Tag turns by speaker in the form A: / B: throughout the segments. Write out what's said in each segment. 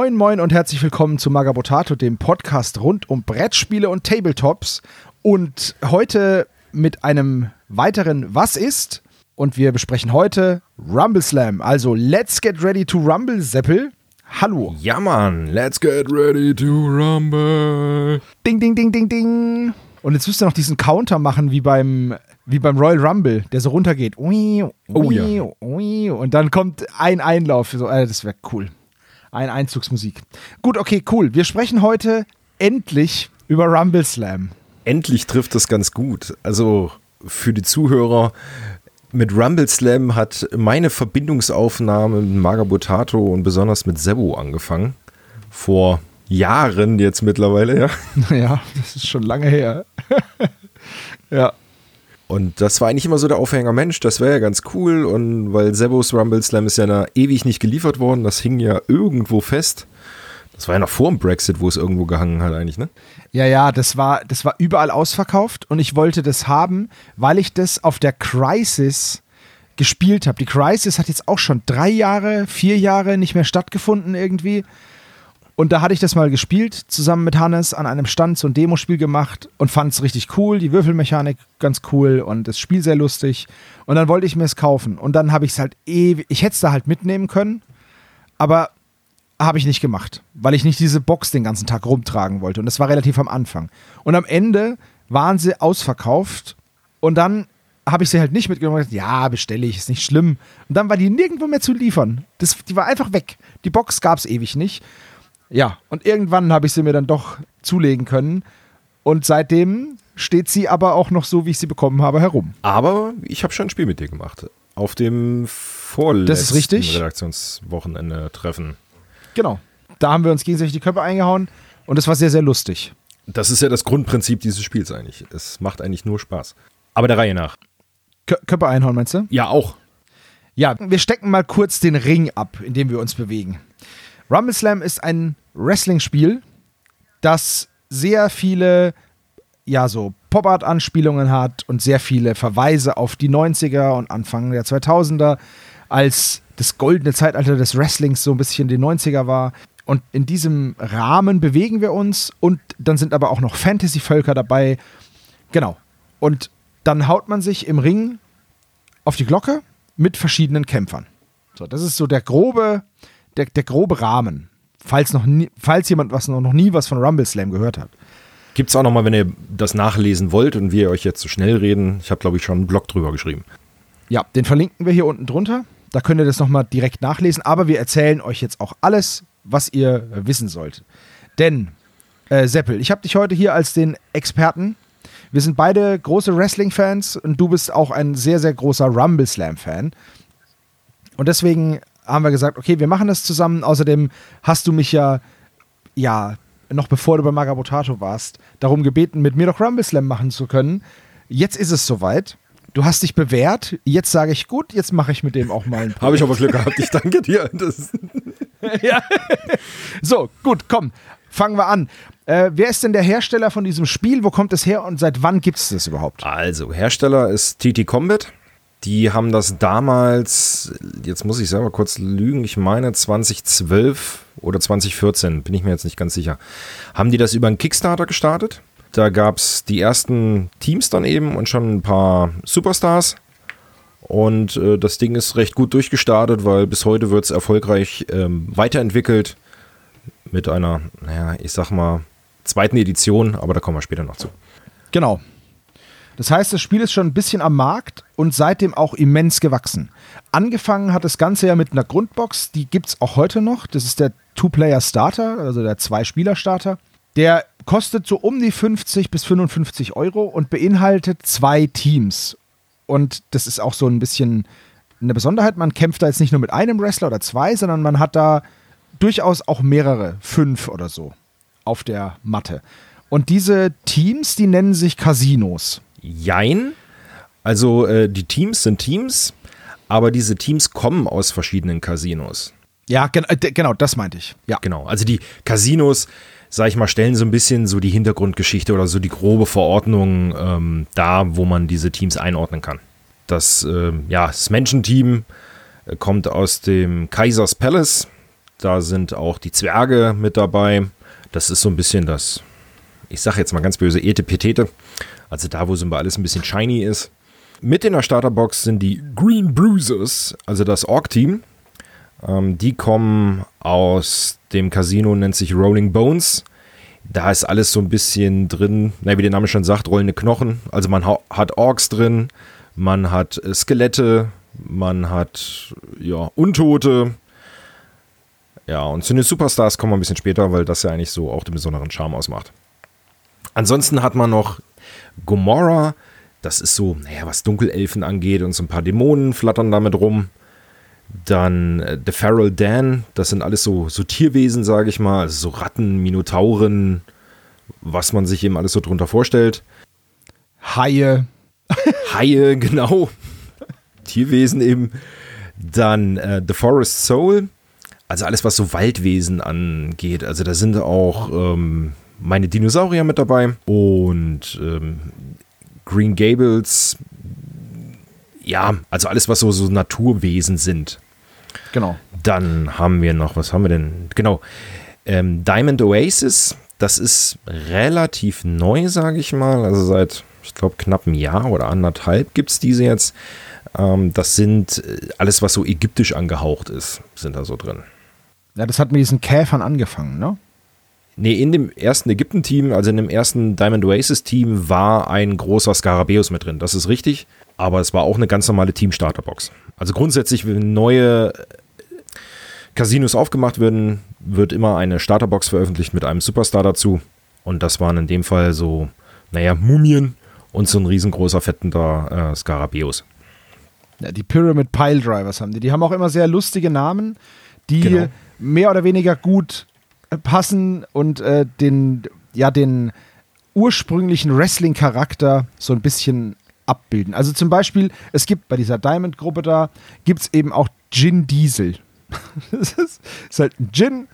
A: Moin, moin und herzlich willkommen zu Magabotato, dem Podcast rund um Brettspiele und Tabletops. Und heute mit einem weiteren Was ist? Und wir besprechen heute Rumble Slam. Also, let's get ready to Rumble, Seppel. Hallo.
B: Ja, Mann, let's get ready to rumble.
A: Ding, ding, ding, ding, ding. Und jetzt müsst ihr noch diesen Counter machen wie beim, wie beim Royal Rumble, der so runtergeht. Ui, ui,
B: Oh ja.
A: ui. Und dann kommt ein Einlauf. So, äh, das wäre cool. Ein Einzugsmusik. Gut, okay, cool. Wir sprechen heute endlich über Rumble Slam.
B: Endlich trifft das ganz gut. Also für die Zuhörer, mit Rumble Slam hat meine Verbindungsaufnahme mit Magabotato und besonders mit Sebo angefangen. Vor Jahren jetzt mittlerweile, ja.
A: Ja, das ist schon lange her. ja.
B: Und das war eigentlich immer so der Aufhänger, Mensch, das wäre ja ganz cool. Und weil Sebos Rumble Slam ist ja na, ewig nicht geliefert worden, das hing ja irgendwo fest. Das war ja noch vor dem Brexit, wo es irgendwo gehangen hat eigentlich, ne?
A: Ja, ja, das war, das war überall ausverkauft und ich wollte das haben, weil ich das auf der Crisis gespielt habe. Die Crisis hat jetzt auch schon drei Jahre, vier Jahre nicht mehr stattgefunden irgendwie. Und da hatte ich das mal gespielt, zusammen mit Hannes an einem Stand, so ein Demospiel gemacht und fand es richtig cool, die Würfelmechanik ganz cool und das Spiel sehr lustig. Und dann wollte ich mir es kaufen. Und dann habe ich es halt ewig, ich hätte es da halt mitnehmen können, aber habe ich nicht gemacht, weil ich nicht diese Box den ganzen Tag rumtragen wollte. Und das war relativ am Anfang. Und am Ende waren sie ausverkauft und dann habe ich sie halt nicht mitgenommen ja, bestelle ich, ist nicht schlimm. Und dann war die nirgendwo mehr zu liefern. Das, die war einfach weg. Die Box gab es ewig nicht. Ja, und irgendwann habe ich sie mir dann doch zulegen können. Und seitdem steht sie aber auch noch so, wie ich sie bekommen habe, herum.
B: Aber ich habe schon ein Spiel mit dir gemacht. Auf dem vorletzten
A: richtig.
B: Redaktionswochenende-Treffen.
A: Genau. Da haben wir uns gegenseitig die Köpfe eingehauen und es war sehr, sehr lustig.
B: Das ist ja das Grundprinzip dieses Spiels eigentlich. Es macht eigentlich nur Spaß. Aber der Reihe nach.
A: Kö Köpfe einhauen, meinst du?
B: Ja, auch.
A: Ja, wir stecken mal kurz den Ring ab, in dem wir uns bewegen. Rumble Slam ist ein Wrestling-Spiel, das sehr viele, ja, so Pop-Art-Anspielungen hat und sehr viele Verweise auf die 90er und Anfang der 2000er, als das goldene Zeitalter des Wrestlings so ein bisschen die 90er war. Und in diesem Rahmen bewegen wir uns und dann sind aber auch noch Fantasy-Völker dabei. Genau. Und dann haut man sich im Ring auf die Glocke mit verschiedenen Kämpfern. So, das ist so der grobe, der, der grobe Rahmen. Falls, noch nie, falls jemand was noch, noch nie was von Rumble Slam gehört hat.
B: Gibt es auch nochmal, wenn ihr das nachlesen wollt und wir euch jetzt so schnell reden. Ich habe, glaube ich, schon einen Blog drüber geschrieben.
A: Ja, den verlinken wir hier unten drunter. Da könnt ihr das nochmal direkt nachlesen. Aber wir erzählen euch jetzt auch alles, was ihr wissen sollt. Denn, äh, Seppel, ich habe dich heute hier als den Experten. Wir sind beide große Wrestling-Fans und du bist auch ein sehr, sehr großer Rumble Slam-Fan. Und deswegen haben wir gesagt, okay, wir machen das zusammen. Außerdem hast du mich ja, ja, noch bevor du bei Magabotato warst, darum gebeten, mit mir doch Rumble Slam machen zu können. Jetzt ist es soweit. Du hast dich bewährt. Jetzt sage ich, gut, jetzt mache ich mit dem auch mal ein
B: Habe ich aber Glück gehabt. Ich danke dir. Das
A: ja. So, gut, komm, fangen wir an. Äh, wer ist denn der Hersteller von diesem Spiel? Wo kommt es her und seit wann gibt es das überhaupt?
B: Also, Hersteller ist TT Combat. Die haben das damals, jetzt muss ich selber kurz lügen, ich meine 2012 oder 2014, bin ich mir jetzt nicht ganz sicher. Haben die das über einen Kickstarter gestartet? Da gab es die ersten Teams dann eben und schon ein paar Superstars. Und äh, das Ding ist recht gut durchgestartet, weil bis heute wird es erfolgreich ähm, weiterentwickelt mit einer, naja, ich sag mal, zweiten Edition, aber da kommen wir später noch zu.
A: Genau. Das heißt, das Spiel ist schon ein bisschen am Markt und seitdem auch immens gewachsen. Angefangen hat das Ganze ja mit einer Grundbox, die gibt es auch heute noch. Das ist der Two-Player-Starter, also der Zwei-Spieler-Starter. Der kostet so um die 50 bis 55 Euro und beinhaltet zwei Teams. Und das ist auch so ein bisschen eine Besonderheit. Man kämpft da jetzt nicht nur mit einem Wrestler oder zwei, sondern man hat da durchaus auch mehrere, fünf oder so, auf der Matte. Und diese Teams, die nennen sich Casinos.
B: Jein. Also äh, die Teams sind Teams, aber diese Teams kommen aus verschiedenen Casinos.
A: Ja, gen äh, genau, das meinte ich. Ja.
B: Genau. Also die Casinos, sag ich mal, stellen so ein bisschen so die Hintergrundgeschichte oder so die grobe Verordnung ähm, dar, wo man diese Teams einordnen kann. Das, ähm, ja, das Menschenteam äh, kommt aus dem Kaisers Palace. Da sind auch die Zwerge mit dabei. Das ist so ein bisschen das, ich sage jetzt mal ganz böse, Etepetete. Also da, wo so alles ein bisschen shiny ist. Mit in der Starterbox sind die Green Bruisers, also das Orc-Team. Ähm, die kommen aus dem Casino, nennt sich Rolling Bones. Da ist alles so ein bisschen drin, na, wie der Name schon sagt, rollende Knochen. Also man hat Orks drin, man hat äh, Skelette, man hat ja Untote. Ja, und zu den Superstars kommen wir ein bisschen später, weil das ja eigentlich so auch den besonderen Charme ausmacht. Ansonsten hat man noch Gomorrah. Das ist so, naja, was Dunkelelfen angeht und so ein paar Dämonen flattern damit rum. Dann äh, The Feral Dan, das sind alles so, so Tierwesen, sage ich mal, also so Ratten, Minotauren, was man sich eben alles so drunter vorstellt.
A: Haie.
B: Haie, genau. Tierwesen eben. Dann äh, The Forest Soul, also alles, was so Waldwesen angeht. Also da sind auch ähm, meine Dinosaurier mit dabei und ähm, Green Gables, ja, also alles, was so, so Naturwesen sind.
A: Genau.
B: Dann haben wir noch, was haben wir denn? Genau, ähm, Diamond Oasis, das ist relativ neu, sage ich mal. Also seit, ich glaube, knapp einem Jahr oder anderthalb gibt es diese jetzt. Ähm, das sind äh, alles, was so ägyptisch angehaucht ist, sind da so drin.
A: Ja, das hat mit diesen Käfern angefangen, ne?
B: Nee, in dem ersten Ägypten-Team, also in dem ersten Diamond Oasis-Team, war ein großer Skarabäus mit drin. Das ist richtig. Aber es war auch eine ganz normale Team-Starterbox. Also grundsätzlich, wenn neue Casinos aufgemacht werden, wird immer eine Starterbox veröffentlicht mit einem Superstar dazu. Und das waren in dem Fall so, naja, Mumien und so ein riesengroßer, fettender äh, Skarabäus.
A: Ja, die Pyramid Pile Drivers haben die. Die haben auch immer sehr lustige Namen, die genau. mehr oder weniger gut äh, passen und äh, den, ja, den ursprünglichen Wrestling-Charakter so ein bisschen abbilden. Also zum Beispiel, es gibt bei dieser Diamond-Gruppe da, gibt es eben auch Gin Diesel. das ist, ist halt ein Gin,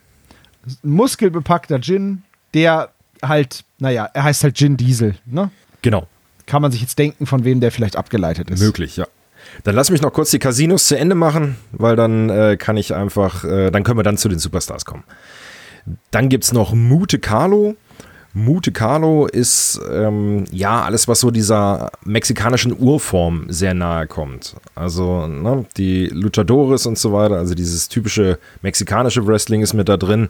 A: ein muskelbepackter Gin, der halt, naja, er heißt halt Gin Diesel, ne?
B: Genau.
A: Kann man sich jetzt denken, von wem der vielleicht abgeleitet ist.
B: Möglich, ja. Dann lass mich noch kurz die Casinos zu Ende machen, weil dann äh, kann ich einfach, äh, dann können wir dann zu den Superstars kommen. Dann gibt es noch Mute Carlo. Mute Carlo ist ähm, ja alles, was so dieser mexikanischen Urform sehr nahe kommt. Also ne, die Luchadores und so weiter, also dieses typische mexikanische Wrestling ist mit da drin,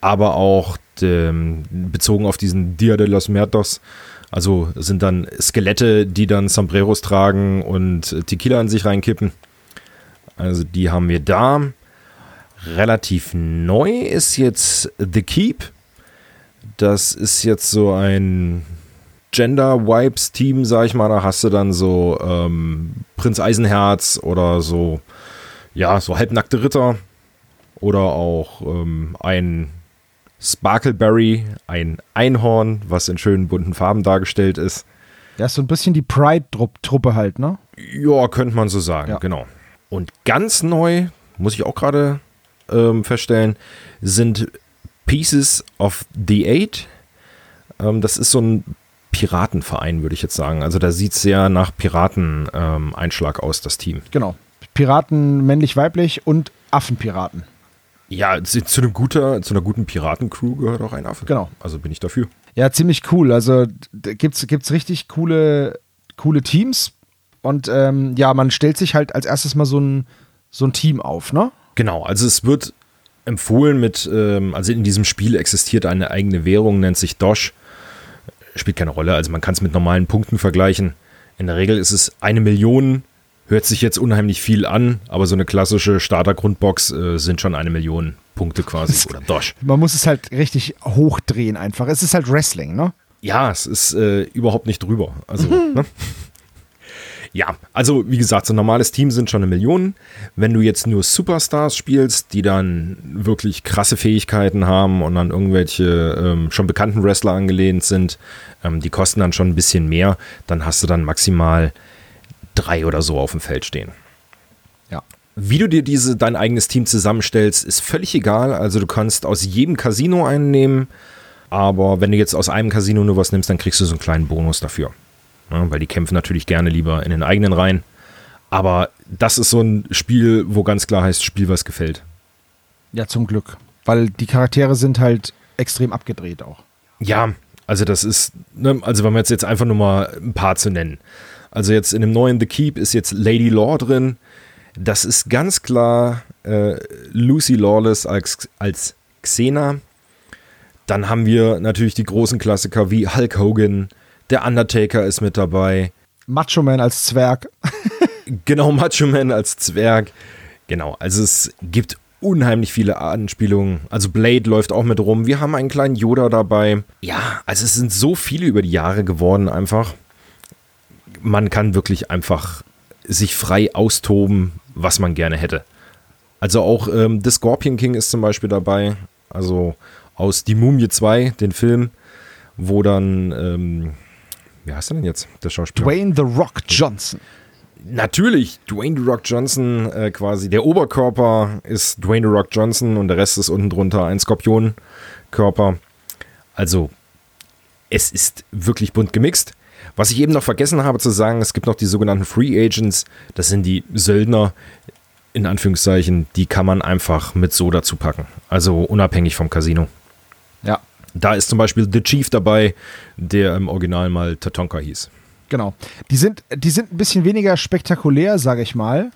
B: aber auch dem, bezogen auf diesen Dia de los Muertos. Also sind dann Skelette, die dann Sombreros tragen und Tequila in sich reinkippen. Also die haben wir da. Relativ neu ist jetzt The Keep. Das ist jetzt so ein Gender-Wipes-Team, sag ich mal. Da hast du dann so ähm, Prinz Eisenherz oder so, ja, so halbnackte Ritter. Oder auch ähm, ein Sparkleberry, ein Einhorn, was in schönen bunten Farben dargestellt ist.
A: Ja, ist so ein bisschen die Pride-Truppe halt, ne?
B: Ja, könnte man so sagen, ja. genau. Und ganz neu, muss ich auch gerade ähm, feststellen, sind Pieces of the Eight. Ähm, das ist so ein Piratenverein, würde ich jetzt sagen. Also da sieht es sehr nach Piraten-Einschlag ähm, aus, das Team.
A: Genau. Piraten männlich-weiblich und Affenpiraten.
B: Ja, zu, zu, einem guter, zu einer guten Piratencrew gehört auch ein Affe.
A: Genau.
B: Also bin ich dafür.
A: Ja, ziemlich cool. Also gibt es richtig coole, coole Teams. Und ähm, ja, man stellt sich halt als erstes mal so ein, so ein Team auf, ne?
B: Genau, also es wird empfohlen mit, ähm, also in diesem Spiel existiert eine eigene Währung, nennt sich Dosh. Spielt keine Rolle, also man kann es mit normalen Punkten vergleichen. In der Regel ist es eine Million, hört sich jetzt unheimlich viel an, aber so eine klassische Starter-Grundbox äh, sind schon eine Million Punkte quasi oder Dosh.
A: Man muss es halt richtig hochdrehen einfach. Es ist halt Wrestling, ne?
B: Ja, es ist äh, überhaupt nicht drüber. Also, mhm. ne? Ja, also wie gesagt, so ein normales Team sind schon eine Million. Wenn du jetzt nur Superstars spielst, die dann wirklich krasse Fähigkeiten haben und an irgendwelche ähm, schon bekannten Wrestler angelehnt sind, ähm, die kosten dann schon ein bisschen mehr, dann hast du dann maximal drei oder so auf dem Feld stehen.
A: Ja.
B: Wie du dir diese, dein eigenes Team zusammenstellst, ist völlig egal. Also du kannst aus jedem Casino einen nehmen, aber wenn du jetzt aus einem Casino nur was nimmst, dann kriegst du so einen kleinen Bonus dafür. Ja, weil die kämpfen natürlich gerne lieber in den eigenen Reihen. Aber das ist so ein Spiel, wo ganz klar heißt, Spiel, was gefällt.
A: Ja, zum Glück. Weil die Charaktere sind halt extrem abgedreht auch.
B: Ja, also das ist, ne, also wenn wir jetzt, jetzt einfach nur mal ein paar zu nennen. Also jetzt in dem neuen The Keep ist jetzt Lady Law drin. Das ist ganz klar äh, Lucy Lawless als, als Xena. Dann haben wir natürlich die großen Klassiker wie Hulk Hogan, der Undertaker ist mit dabei.
A: Macho Man als Zwerg.
B: genau, Macho Man als Zwerg. Genau, also es gibt unheimlich viele Anspielungen. Also Blade läuft auch mit rum. Wir haben einen kleinen Yoda dabei. Ja, also es sind so viele über die Jahre geworden einfach. Man kann wirklich einfach sich frei austoben, was man gerne hätte. Also auch ähm, The Scorpion King ist zum Beispiel dabei. Also aus Die Mumie 2, den Film, wo dann, ähm, wie heißt er denn jetzt, der Schauspieler?
A: Dwayne The Rock Johnson.
B: Natürlich, Dwayne The Rock Johnson äh, quasi. Der Oberkörper ist Dwayne The Rock Johnson und der Rest ist unten drunter ein Skorpionkörper. Also, es ist wirklich bunt gemixt. Was ich eben noch vergessen habe zu sagen, es gibt noch die sogenannten Free Agents. Das sind die Söldner, in Anführungszeichen, die kann man einfach mit so dazu packen. Also unabhängig vom Casino.
A: Ja.
B: Da ist zum Beispiel The Chief dabei, der im Original mal Tatonka hieß.
A: Genau. Die sind, die sind ein bisschen weniger spektakulär, sage ich mal.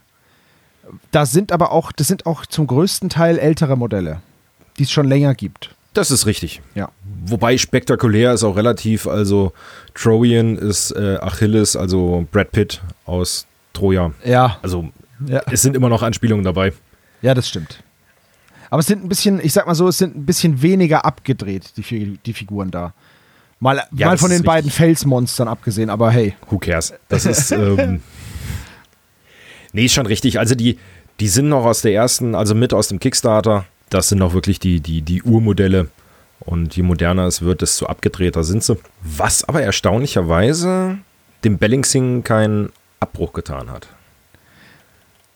A: Da sind aber auch, das sind auch zum größten Teil ältere Modelle, die es schon länger gibt.
B: Das ist richtig.
A: Ja.
B: Wobei spektakulär ist auch relativ, also Trojan ist äh, Achilles, also Brad Pitt aus Troja.
A: Ja.
B: Also
A: Ja.
B: es sind immer noch Anspielungen dabei.
A: Ja, das stimmt. Aber es sind ein bisschen, ich sag mal so, es sind ein bisschen weniger abgedreht, die, die Figuren da. Mal,
B: Ja,
A: mal von den beiden. Felsmonstern abgesehen, aber hey.
B: Who cares? Das ist. Ähm, nee, ist schon richtig. Also die, die sind noch aus der ersten, also mit aus dem Kickstarter. Das sind noch wirklich die, die, die Urmodelle. Und je moderner es wird, desto abgedrehter sind sie. Was aber erstaunlicherweise dem Bellingsing keinen Abbruch getan hat.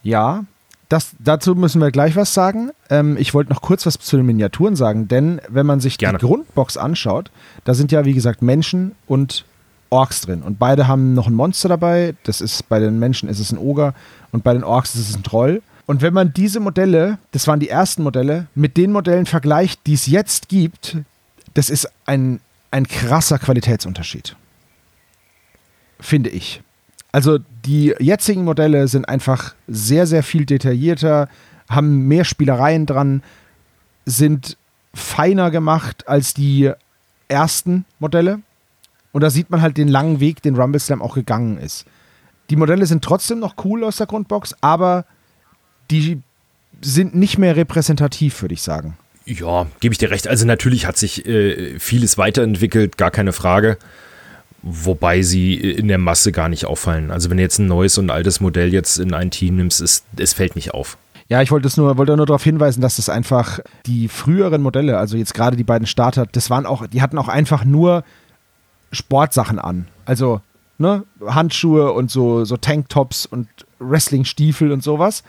A: Ja, das, dazu müssen wir gleich was sagen. Ähm, ich wollte noch kurz was zu den Miniaturen sagen, denn wenn man sich
B: Gerne.
A: die Grundbox anschaut, da sind ja wie gesagt Menschen und Orks drin. Und beide haben noch ein Monster dabei. Das ist bei den Menschen ist es ein Oger und bei den Orks ist es ein Troll. Und wenn man diese Modelle, das waren die ersten Modelle, mit den Modellen vergleicht, die es jetzt gibt, das ist ein, ein krasser Qualitätsunterschied. Finde ich. Also die jetzigen Modelle sind einfach sehr, sehr viel detaillierter, haben mehr Spielereien dran, sind feiner gemacht als die ersten Modelle. Und da sieht man halt den langen Weg, den Rumble Slam auch gegangen ist. Die Modelle sind trotzdem noch cool aus der Grundbox, aber die sind nicht mehr repräsentativ, würde ich sagen.
B: Ja, gebe ich dir recht. Also natürlich hat sich äh, vieles weiterentwickelt, gar keine Frage. Wobei sie in der Masse gar nicht auffallen. Also wenn du jetzt ein neues und altes Modell jetzt in ein Team nimmst, ist, es fällt nicht auf.
A: Ja, ich wollte es nur, wollte nur darauf hinweisen, dass das einfach die früheren Modelle, also jetzt gerade die beiden Starter, das waren auch, die hatten auch einfach nur Sportsachen an. Also, ne, Handschuhe und so, so Tanktops und Wrestlingstiefel und sowas.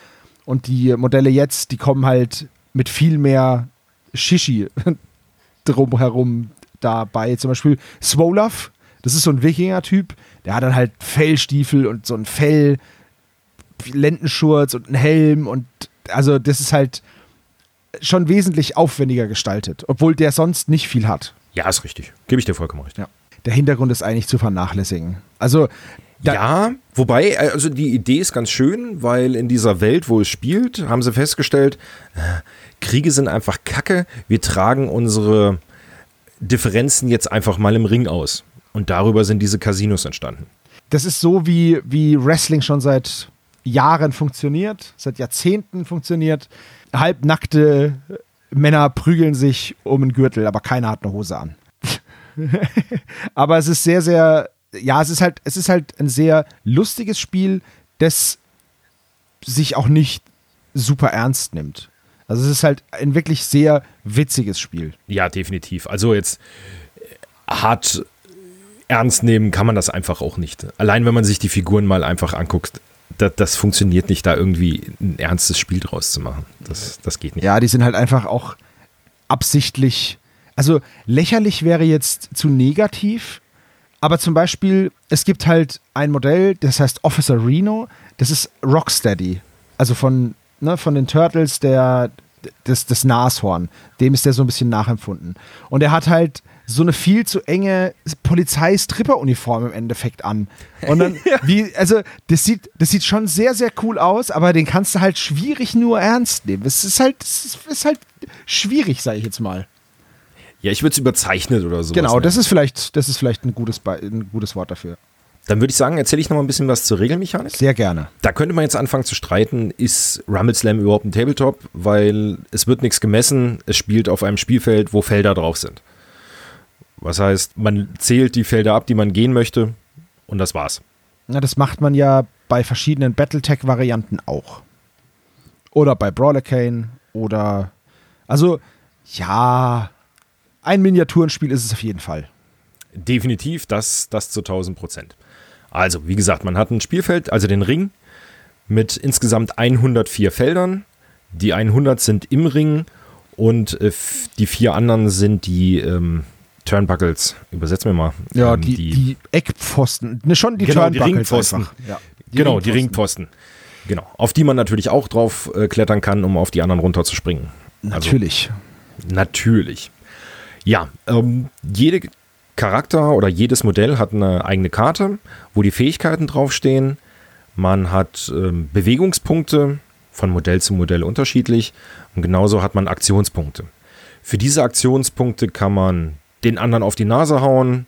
A: Und die Modelle jetzt, die kommen halt mit viel mehr Shishi drumherum dabei. Zum Beispiel Swolaf, das ist so ein Wikinger-Typ, der hat dann halt Fellstiefel und so ein Fell, Lendenschurz und einen Helm und also das ist halt schon wesentlich aufwendiger gestaltet, obwohl der sonst nicht viel hat.
B: Ja, ist richtig. Gebe ich dir vollkommen recht.
A: Ja. Der Hintergrund ist eigentlich zu vernachlässigen. Also
B: ja, wobei, also die Idee ist ganz schön, weil in dieser Welt, wo es spielt, haben sie festgestellt, äh, Kriege sind einfach Kacke. Wir tragen unsere Differenzen jetzt einfach mal im Ring aus. Und darüber sind diese Casinos entstanden.
A: das ist so, wie, wie Wrestling schon seit Jahren funktioniert, seit Jahrzehnten funktioniert. Halbnackte Männer prügeln sich um einen Gürtel, aber keiner hat eine Hose an. aber es ist sehr, sehr, ja, es ist halt, es ist halt ein sehr lustiges Spiel, das sich auch nicht super ernst nimmt. Also es ist halt ein wirklich sehr witziges Spiel.
B: Ja, definitiv. Also jetzt äh, hart ernst nehmen kann man das einfach auch nicht. Allein wenn man sich die Figuren mal einfach anguckt, das, das funktioniert nicht, da irgendwie ein ernstes Spiel draus zu machen. Das, das geht nicht.
A: Ja, die sind halt einfach auch absichtlich. Also lächerlich wäre jetzt zu negativ, aber zum Beispiel, es gibt halt ein Modell, das heißt Officer Reno, das ist Rocksteady. Also von, ne, von den Turtles, der das, das Nashorn. Dem ist der so ein bisschen nachempfunden. Und er hat halt so eine viel zu enge Polizeistripper-Uniform im Endeffekt an. Und dann, ja. wie, also, das sieht, das sieht schon sehr, sehr cool aus, aber den kannst du halt schwierig nur ernst nehmen. Es ist halt, es ist halt schwierig, sage ich jetzt mal.
B: Ja, ich würde es überzeichnet oder so.
A: Genau, das ist vielleicht, das ist vielleicht ein gutes, ein gutes Wort dafür.
B: Dann würde ich sagen, erzähle ich noch mal ein bisschen was zur Regelmechanik.
A: Sehr gerne.
B: Da könnte man jetzt anfangen zu streiten, ist Rumble Slam überhaupt ein Tabletop? Weil es wird nichts gemessen, es spielt auf einem Spielfeld, wo Felder drauf sind. Was heißt, man zählt die Felder ab, die man gehen möchte und das war's.
A: Na, das macht man ja bei verschiedenen Battletech-Varianten auch. Oder bei Brawlercane oder. Also, ja, ein Miniaturenspiel ist es auf jeden Fall.
B: Definitiv, das, das zu 1000 Prozent. Also, wie gesagt, man hat ein Spielfeld, also den Ring, mit insgesamt 104 Feldern. Die 100 sind im Ring und äh, die vier anderen sind die ähm, Turnbuckles. Übersetzen wir mal.
A: Ja, ähm, die, die, die, Eckpfosten. Ne, schon die
B: genau, Turnbuckles. Die Ringpfosten. Ja, die genau, Ringpfosten. die Ringpfosten. Genau. Auf die man natürlich auch drauf äh, klettern kann, um auf die anderen runterzuspringen.
A: Also natürlich.
B: Also, natürlich. Ja, ähm, jede Charakter oder jedes Modell hat eine eigene Karte, wo die Fähigkeiten draufstehen. Man hat ähm, Bewegungspunkte, von Modell zu Modell unterschiedlich. Und genauso hat man Aktionspunkte. Für diese Aktionspunkte kann man den anderen auf die Nase hauen.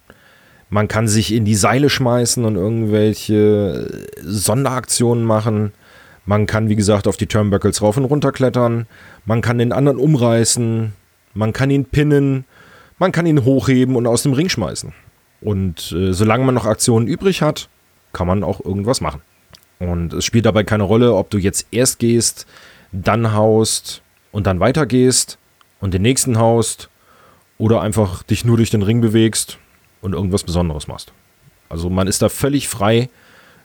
B: Man kann sich in die Seile schmeißen und irgendwelche Sonderaktionen machen. Man kann, wie gesagt, auf die Turnbuckles rauf und runter klettern. Man kann den anderen umreißen. Man kann ihn pinnen. Man kann ihn hochheben und aus dem Ring schmeißen. Und äh, solange man noch Aktionen übrig hat, kann man auch irgendwas machen. Und es spielt dabei keine Rolle, ob du jetzt erst gehst, dann haust und dann weitergehst und den nächsten haust oder einfach dich nur durch den Ring bewegst und irgendwas Besonderes machst. Also man ist da völlig frei,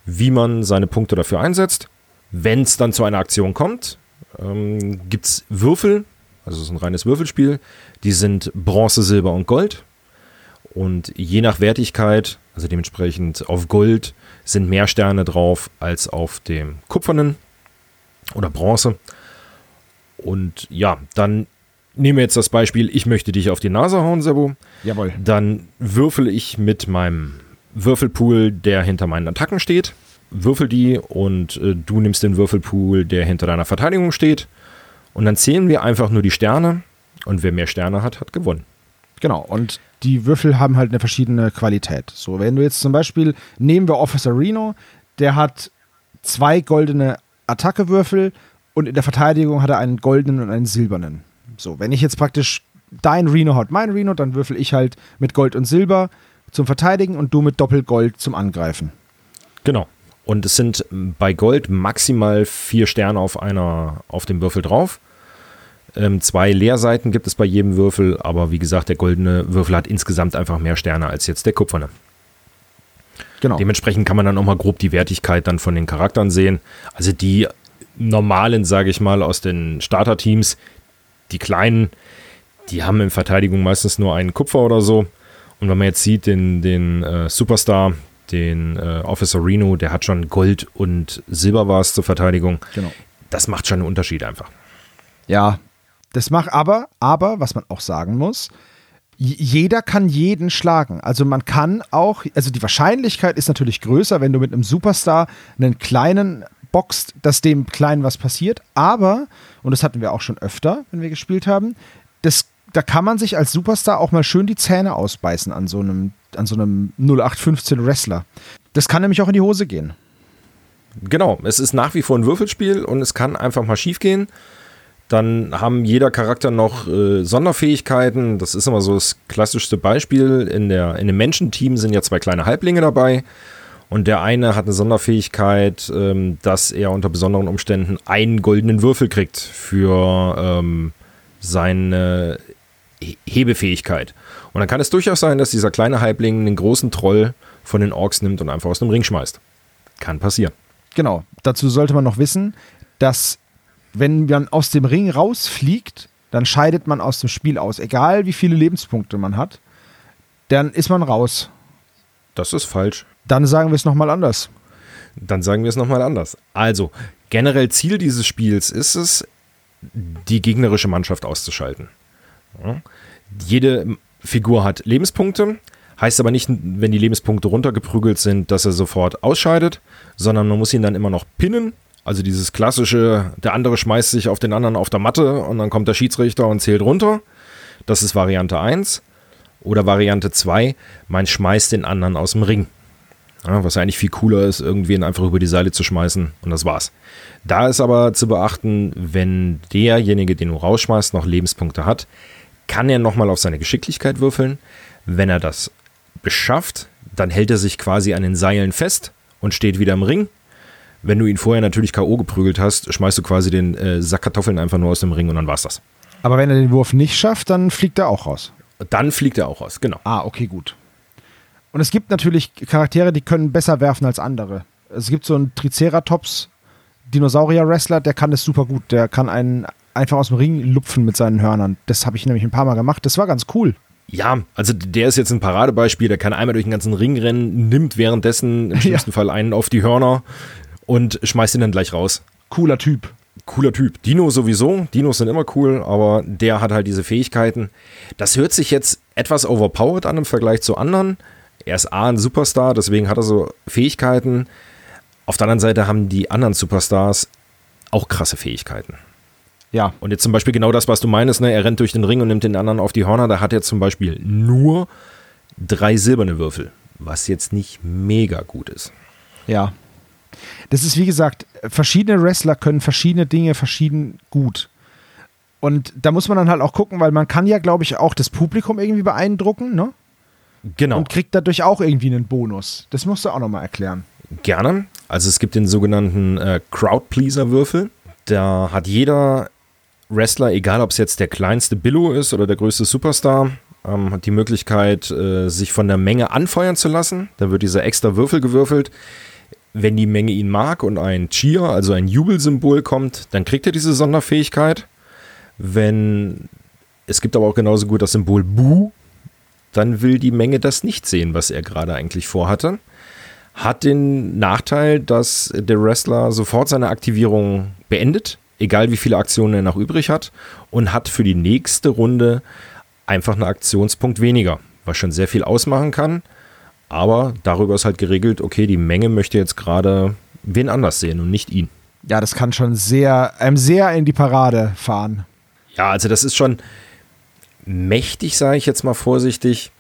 B: wie man seine Punkte dafür einsetzt. Wenn es dann zu einer Aktion kommt, ähm, gibt es Würfel, also es ist ein reines Würfelspiel. Die sind Bronze, Silber und Gold. Und je nach Wertigkeit, also dementsprechend auf Gold, sind mehr Sterne drauf als auf dem kupfernen oder Bronze. Und ja, dann nehmen wir jetzt das Beispiel, ich möchte dich auf die Nase hauen, Sebo.
A: Jawohl.
B: Dann würfel ich mit meinem Würfelpool, der hinter meinen Attacken steht. Würfel die und äh, du nimmst den Würfelpool, der hinter deiner Verteidigung steht. Und dann zählen wir einfach nur die Sterne und wer mehr Sterne hat, hat gewonnen.
A: Genau, und die Würfel haben halt eine verschiedene Qualität. So, wenn du jetzt zum Beispiel, nehmen wir Officer Reno, der hat zwei goldene Attackewürfel und in der Verteidigung hat er einen goldenen und einen silbernen. So, wenn ich jetzt praktisch dein Reno hat mein Reno, dann würfel ich halt mit Gold und Silber zum Verteidigen und du mit Doppelgold zum Angreifen.
B: Genau. Und es sind bei Gold maximal vier Sterne auf einer, auf dem Würfel drauf. Ähm, zwei Leerseiten gibt es bei jedem Würfel, aber wie gesagt, der goldene Würfel hat insgesamt einfach mehr Sterne als jetzt der kupferne. Genau. Dementsprechend kann man dann auch mal grob die Wertigkeit dann von den Charakteren sehen. Also die normalen, sage ich mal, aus den Starterteams, die kleinen, die haben in Verteidigung meistens nur einen Kupfer oder so. Und wenn man jetzt sieht, den, den äh, Superstar, den äh, Officer Reno, der hat schon Gold und Silber war es zur Verteidigung. Genau. Das macht schon einen Unterschied einfach.
A: Ja, das macht aber, aber, was man auch sagen muss, jeder kann jeden schlagen. Also man kann auch, also die Wahrscheinlichkeit ist natürlich größer, wenn du mit einem Superstar einen kleinen boxt, dass dem Kleinen was passiert. Aber, und das hatten wir auch schon öfter, wenn wir gespielt haben, das, da kann man sich als Superstar auch mal schön die Zähne ausbeißen an so einem, an so einem 0815 Wrestler. Das kann nämlich auch in die Hose gehen.
B: Genau, es ist nach wie vor ein Würfelspiel und es kann einfach mal schief gehen. Dann haben jeder Charakter noch äh, Sonderfähigkeiten. Das ist immer so das klassischste Beispiel. In, der, in dem Menschenteam sind ja zwei kleine Halblinge dabei. Und der eine hat eine Sonderfähigkeit, ähm, dass er unter besonderen Umständen einen goldenen Würfel kriegt für ähm, seine Hebefähigkeit. Und dann kann es durchaus sein, dass dieser kleine Halbling den großen Troll von den Orks nimmt und einfach aus dem Ring schmeißt. Kann passieren.
A: Genau. Dazu sollte man noch wissen, dass wenn man aus dem Ring rausfliegt, dann scheidet man aus dem Spiel aus. Egal wie viele Lebenspunkte man hat, dann ist man raus.
B: Das ist falsch.
A: Dann sagen wir es nochmal anders.
B: Dann sagen wir es nochmal anders. Also, generell Ziel dieses Spiels ist es, die gegnerische Mannschaft auszuschalten. Jede Figur hat Lebenspunkte, heißt aber nicht, wenn die Lebenspunkte runtergeprügelt sind, dass er sofort ausscheidet, sondern man muss ihn dann immer noch pinnen. Also dieses klassische, der andere schmeißt sich auf den anderen auf der Matte und dann kommt der Schiedsrichter und zählt runter. Das ist Variante 1. Oder Variante 2, man schmeißt den anderen aus dem Ring. Ja, was eigentlich viel cooler ist, irgendwen einfach über die Seile zu schmeißen und das war's. Da ist aber zu beachten, wenn derjenige, den du rausschmeißt, noch Lebenspunkte hat, kann er nochmal auf seine Geschicklichkeit würfeln. Wenn er das beschafft, dann hält er sich quasi an den Seilen fest und steht wieder im Ring. Wenn du ihn vorher natürlich K.O. geprügelt hast, schmeißt du quasi den äh, Sack Kartoffeln einfach nur aus dem Ring und dann war's das.
A: Aber wenn er den Wurf nicht schafft, dann fliegt er auch raus.
B: Dann fliegt er auch raus, genau.
A: Ah, okay, gut. Und es gibt natürlich Charaktere, die können besser werfen als andere. Es gibt so einen Triceratops Dinosaurier-Wrestler, der kann das super gut. Der kann einen einfach aus dem Ring lupfen mit seinen Hörnern. Das habe ich nämlich ein paar Mal gemacht. Das war ganz cool.
B: Ja, also der ist jetzt ein Paradebeispiel. Der kann einmal durch den ganzen Ring rennen, nimmt währenddessen im schlimmsten ja. Fall einen auf die Hörner und schmeißt ihn dann gleich raus.
A: Cooler Typ.
B: Cooler Typ. Dino sowieso. Dinos sind immer cool, aber der hat halt diese Fähigkeiten. Das hört sich jetzt etwas overpowered an im Vergleich zu anderen. Er ist A, ein Superstar, deswegen hat er so Fähigkeiten. Auf der anderen Seite haben die anderen Superstars auch krasse Fähigkeiten. Ja. Und jetzt zum Beispiel genau das, was du meinst, ne? er rennt durch den Ring und nimmt den anderen auf die Hörner. Da hat er zum Beispiel nur drei silberne Würfel, was jetzt nicht mega gut ist.
A: Ja. Das ist wie gesagt, verschiedene Wrestler können verschiedene Dinge verschieden gut. Und da muss man dann halt auch gucken, weil man kann ja, glaube ich, auch das Publikum irgendwie beeindrucken, ne?
B: Genau.
A: Und kriegt dadurch auch irgendwie einen Bonus. Das musst du auch nochmal erklären.
B: Gerne. Also es gibt den sogenannten äh, Crowd-Pleaser-Würfel. Da hat jeder Wrestler, egal ob es jetzt der kleinste Billo ist oder der größte Superstar, ähm, hat die Möglichkeit, äh, sich von der Menge anfeuern zu lassen. Da wird dieser extra Würfel gewürfelt. Wenn die Menge ihn mag und ein Cheer, also ein Jubelsymbol kommt, dann kriegt er diese Sonderfähigkeit. Wenn es gibt aber auch genauso gut das Symbol Bu, dann will die Menge das nicht sehen, was er gerade eigentlich vorhatte. Hat den Nachteil, dass der Wrestler sofort seine Aktivierung beendet, egal wie viele Aktionen er noch übrig hat, und hat für die nächste Runde einfach einen Aktionspunkt weniger, was schon sehr viel ausmachen kann. Aber darüber ist halt geregelt, okay, die Menge möchte jetzt gerade wen anders sehen und nicht ihn.
A: Ja, das kann schon sehr, einem sehr in die Parade fahren.
B: Ja, also das ist schon, mächtig, sage ich jetzt mal vorsichtig.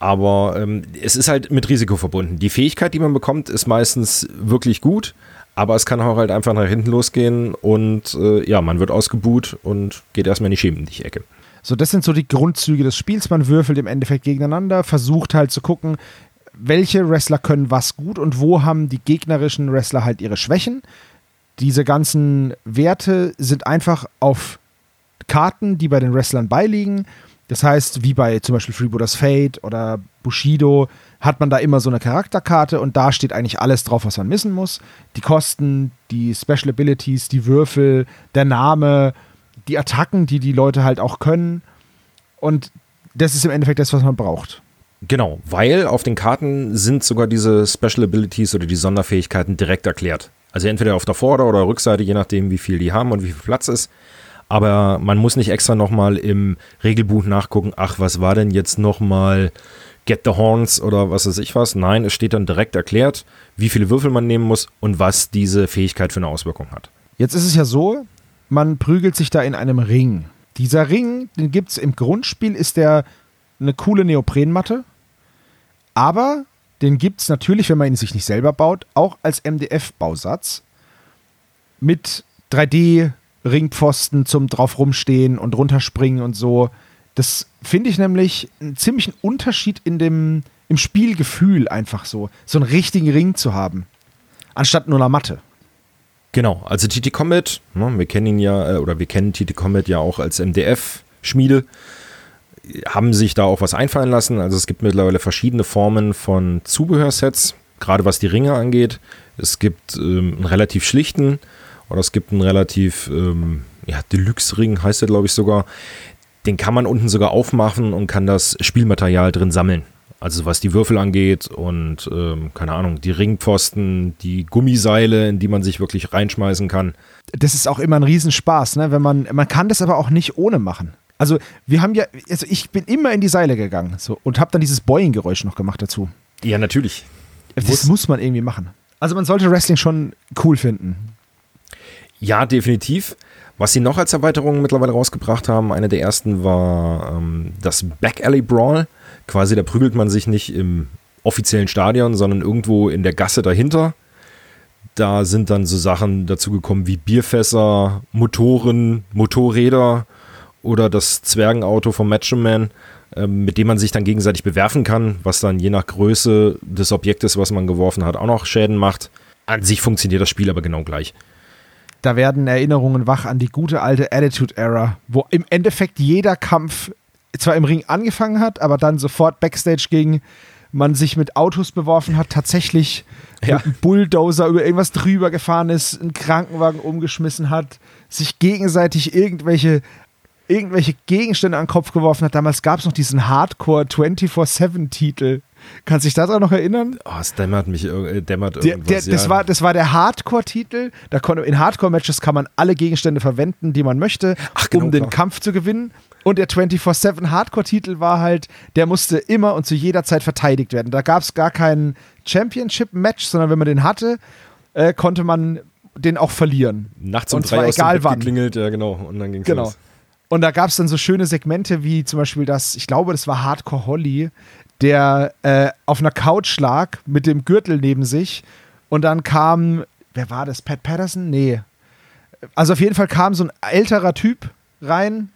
B: Aber ähm, es ist halt mit Risiko verbunden. Die Fähigkeit, die man bekommt, ist meistens wirklich gut, aber es kann auch halt einfach nach hinten losgehen und äh, ja, man wird ausgebuht und geht erstmal in die Schemendich-Ecke.
A: So, das sind so die Grundzüge des Spiels. Man würfelt im Endeffekt gegeneinander, versucht halt zu gucken, welche Wrestler können was gut und wo haben die gegnerischen Wrestler halt ihre Schwächen. Diese ganzen Werte sind einfach auf Karten, die bei den Wrestlern beiliegen. Das heißt, wie bei zum Beispiel Freebooters Fate oder Bushido, hat man da immer so eine Charakterkarte und da steht eigentlich alles drauf, was man missen muss. Die Kosten, die Special Abilities, die Würfel, der Name, die Attacken, die die Leute halt auch können. Und das ist im Endeffekt das, was man braucht.
B: Genau, weil auf den Karten sind sogar diese Special Abilities oder die Sonderfähigkeiten direkt erklärt. Also entweder auf der Vorder- oder Rückseite, je nachdem, wie viel die haben und wie viel Platz ist. Aber man muss nicht extra nochmal im Regelbuch nachgucken, ach, was war denn jetzt nochmal Get the Horns oder was weiß ich was. Nein, es steht dann direkt erklärt, wie viele Würfel man nehmen muss und was diese Fähigkeit für eine Auswirkung hat.
A: Jetzt ist es ja so, man prügelt sich da in einem Ring. Dieser Ring, den gibt es im Grundspiel, ist der eine coole Neoprenmatte. Aber den gibt es natürlich, wenn man ihn sich nicht selber baut, auch als MDF-Bausatz mit 3D Ringpfosten zum drauf rumstehen und runterspringen und so. Das finde ich nämlich einen ziemlichen Unterschied in dem, im Spielgefühl einfach so, so einen richtigen Ring zu haben, anstatt nur einer Matte.
B: Genau, also TT Combat, ne, wir kennen ihn ja, äh, oder wir kennen TT Combat ja auch als MDF-Schmiede, haben sich da auch was einfallen lassen. Also es gibt mittlerweile verschiedene Formen von Zubehörsets, gerade was die Ringe angeht. Es gibt ähm, einen relativ schlichten, oder es gibt einen relativ, ähm, ja, Deluxe-Ring heißt der, glaube ich, sogar. Den kann man unten sogar aufmachen und kann das Spielmaterial drin sammeln. Also was die Würfel angeht und ähm, keine Ahnung, die Ringpfosten, die Gummiseile, in die man sich wirklich reinschmeißen kann.
A: Das ist auch immer ein Riesenspaß, ne? Wenn man, man kann das aber auch nicht ohne machen. Also wir haben ja, also ich bin immer in die Seile gegangen so, und habe dann dieses Boing-Geräusch noch gemacht dazu.
B: Ja, natürlich.
A: Das muss, muss man irgendwie machen. Also man sollte Wrestling schon cool finden.
B: Ja, definitiv. Was sie noch als Erweiterung mittlerweile rausgebracht haben, eine der ersten war ähm, das Back Alley Brawl. Quasi, da prügelt man sich nicht im offiziellen Stadion, sondern irgendwo in der Gasse dahinter. Da sind dann so Sachen dazu gekommen wie Bierfässer, Motoren, Motorräder oder das Zwergenauto vom Macho ähm, mit dem man sich dann gegenseitig bewerfen kann, was dann je nach Größe des Objektes, was man geworfen hat, auch noch Schäden macht. An sich funktioniert das Spiel aber genau gleich.
A: Da werden Erinnerungen wach an die gute alte Attitude Era, wo im Endeffekt jeder Kampf zwar im Ring angefangen hat, aber dann sofort Backstage ging, man sich mit Autos beworfen hat, tatsächlich ja. mit einem Bulldozer über irgendwas drüber gefahren ist, einen Krankenwagen umgeschmissen hat, sich gegenseitig irgendwelche irgendwelche Gegenstände an den Kopf geworfen hat. Damals gab es noch diesen Hardcore 24-7-Titel. Kannst du dich daran noch erinnern?
B: Oh, es dämmert mich äh, dämmert
A: der, der, das, ja. war, das war der Hardcore-Titel. In Hardcore-Matches kann man alle Gegenstände verwenden, die man möchte, Ach, genau, um den klar. Kampf zu gewinnen. Und der 24-7 Hardcore-Titel war halt, der musste immer und zu jeder Zeit verteidigt werden. Da gab es gar kein Championship-Match, sondern wenn man den hatte, äh, konnte man den auch verlieren.
B: Nachts um
A: und drei egal wann.
B: geklingelt, ja genau. Und dann ging
A: genau. los. Und da gab es dann so schöne Segmente wie zum Beispiel das, ich glaube, das war Hardcore Holly, der äh, auf einer Couch lag mit dem Gürtel neben sich. Und dann kam, wer war das? Pat Patterson? Nee. Also auf jeden Fall kam so ein älterer Typ rein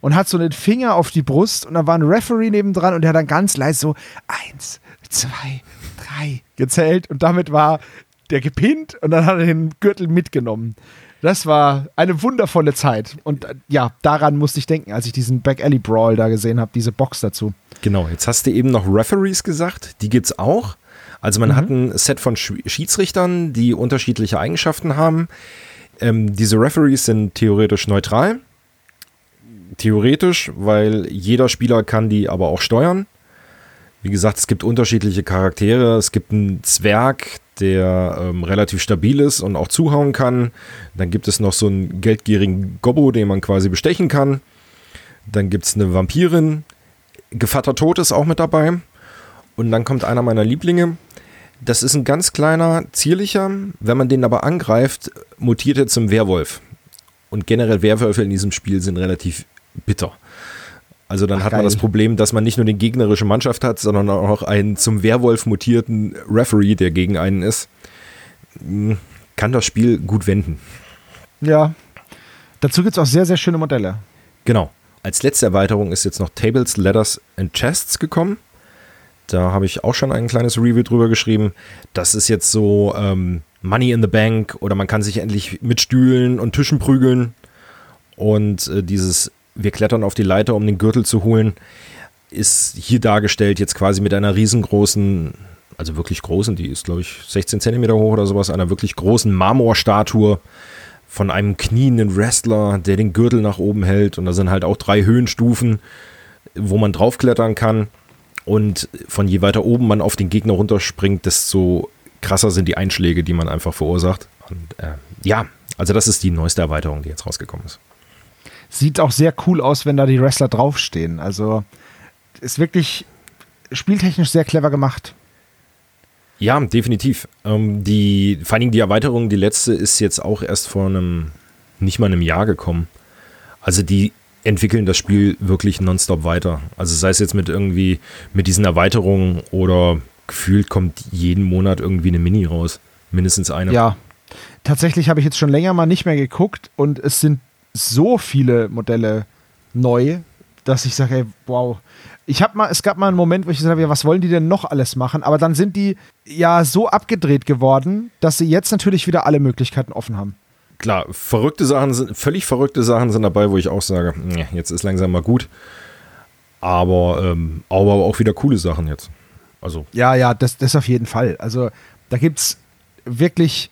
A: und hat so einen Finger auf die Brust und da war ein Referee nebendran und der hat dann ganz leise so eins, zwei, drei gezählt und damit war der gepinnt und dann hat er den Gürtel mitgenommen. Das war eine wundervolle Zeit. Und äh, ja, daran musste ich denken, als ich diesen Back Alley Brawl da gesehen habe, diese Box dazu.
B: Genau, jetzt hast du eben noch Referees gesagt. Die gibt es auch. Also man mhm. hat ein Set von Schiedsrichtern, die unterschiedliche Eigenschaften haben. Ähm, diese Referees sind theoretisch neutral. Theoretisch, weil jeder Spieler kann die aber auch steuern. Wie gesagt, es gibt unterschiedliche Charaktere. Es gibt einen Zwerg, der ähm, relativ stabil ist und auch zuhauen kann. Dann gibt es noch so einen geldgierigen Gobbo, den man quasi bestechen kann. Dann gibt es eine Vampirin. Gevatter Tod ist auch mit dabei. Und dann kommt einer meiner Lieblinge. Das ist ein ganz kleiner, zierlicher. Wenn man den aber angreift, mutiert er zum Werwolf. Und generell Werwölfe in diesem Spiel sind relativ bitter. Also dann Ach, hat man geil. das Problem, dass man nicht nur die gegnerische Mannschaft hat, sondern auch einen zum Werwolf mutierten Referee, der gegen einen ist. Hm, kann das Spiel gut wenden.
A: Ja. Dazu gibt es auch sehr, sehr schöne Modelle.
B: Genau. Als letzte Erweiterung ist jetzt noch Tables, Letters and Chests gekommen. Da habe ich auch schon ein kleines Review drüber geschrieben. Das ist jetzt so ähm, Money in the Bank oder man kann sich endlich mit Stühlen und Tischen prügeln. Und äh, dieses wir klettern auf die Leiter, um den Gürtel zu holen, ist hier dargestellt jetzt quasi mit einer riesengroßen, also wirklich großen, die ist glaube ich 16 Zentimeter hoch oder sowas, einer wirklich großen Marmorstatue von einem knienden Wrestler, der den Gürtel nach oben hält und da sind halt auch drei Höhenstufen, wo man draufklettern kann und von je weiter oben man auf den Gegner runterspringt, desto krasser sind die Einschläge, die man einfach verursacht. Und äh, ja, also das ist die neueste Erweiterung, die jetzt rausgekommen ist.
A: Sieht auch sehr cool aus, wenn da die Wrestler draufstehen. Also ist wirklich spieltechnisch sehr clever gemacht.
B: Ja, definitiv. Ähm, die, vor allen Dingen die Erweiterung, die letzte, ist jetzt auch erst vor einem, nicht mal einem Jahr gekommen. Also die entwickeln das Spiel wirklich nonstop weiter. Also sei es jetzt mit irgendwie, mit diesen Erweiterungen oder gefühlt kommt jeden Monat irgendwie eine Mini raus. Mindestens eine.
A: Ja. Tatsächlich habe ich jetzt schon länger mal nicht mehr geguckt und es sind so viele Modelle neu, dass ich sage, wow. Ich habe mal, es gab mal einen Moment, wo ich gesagt habe, ja, was wollen die denn noch alles machen? Aber dann sind die ja so abgedreht geworden, dass sie jetzt natürlich wieder alle Möglichkeiten offen haben.
B: Klar, verrückte Sachen sind, völlig verrückte Sachen sind dabei, wo ich auch sage, jetzt ist langsam mal gut. Aber, ähm, aber auch wieder coole Sachen jetzt. Also.
A: Ja, ja, das, das auf jeden Fall. Also da gibt es wirklich,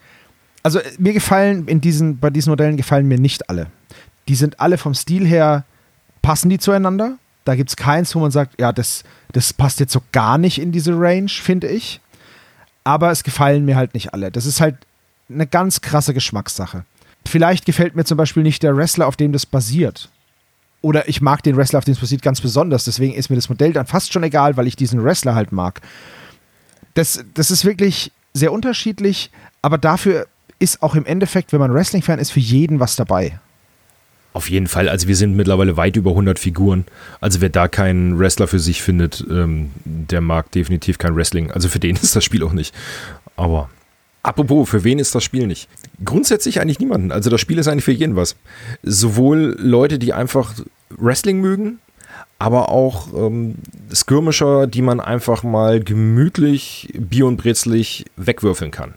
A: also mir gefallen in diesen, bei diesen Modellen gefallen mir nicht alle. Die sind alle vom Stil her, passen die zueinander. Da gibt es keins, wo man sagt, ja, das, das passt jetzt so gar nicht in diese Range, finde ich. Aber es gefallen mir halt nicht alle. Das ist halt eine ganz krasse Geschmackssache. Vielleicht gefällt mir zum Beispiel nicht der Wrestler, auf dem das basiert. Oder ich mag den Wrestler, auf dem es basiert, ganz besonders. Deswegen ist mir das Modell dann fast schon egal, weil ich diesen Wrestler halt mag. Das, das ist wirklich sehr unterschiedlich, aber dafür ist auch im Endeffekt, wenn man Wrestling-Fan ist, für jeden was dabei.
B: Auf jeden Fall. Also wir sind mittlerweile weit über 100 Figuren. Also wer da keinen Wrestler für sich findet, ähm, der mag definitiv kein Wrestling. Also für den ist das Spiel auch nicht. Aber apropos, für wen ist das Spiel nicht? Grundsätzlich eigentlich niemanden. Also das Spiel ist eigentlich für jeden was. Sowohl Leute, die einfach Wrestling mögen, aber auch ähm, Skirmisher, die man einfach mal gemütlich, bier- und brezlig wegwürfeln kann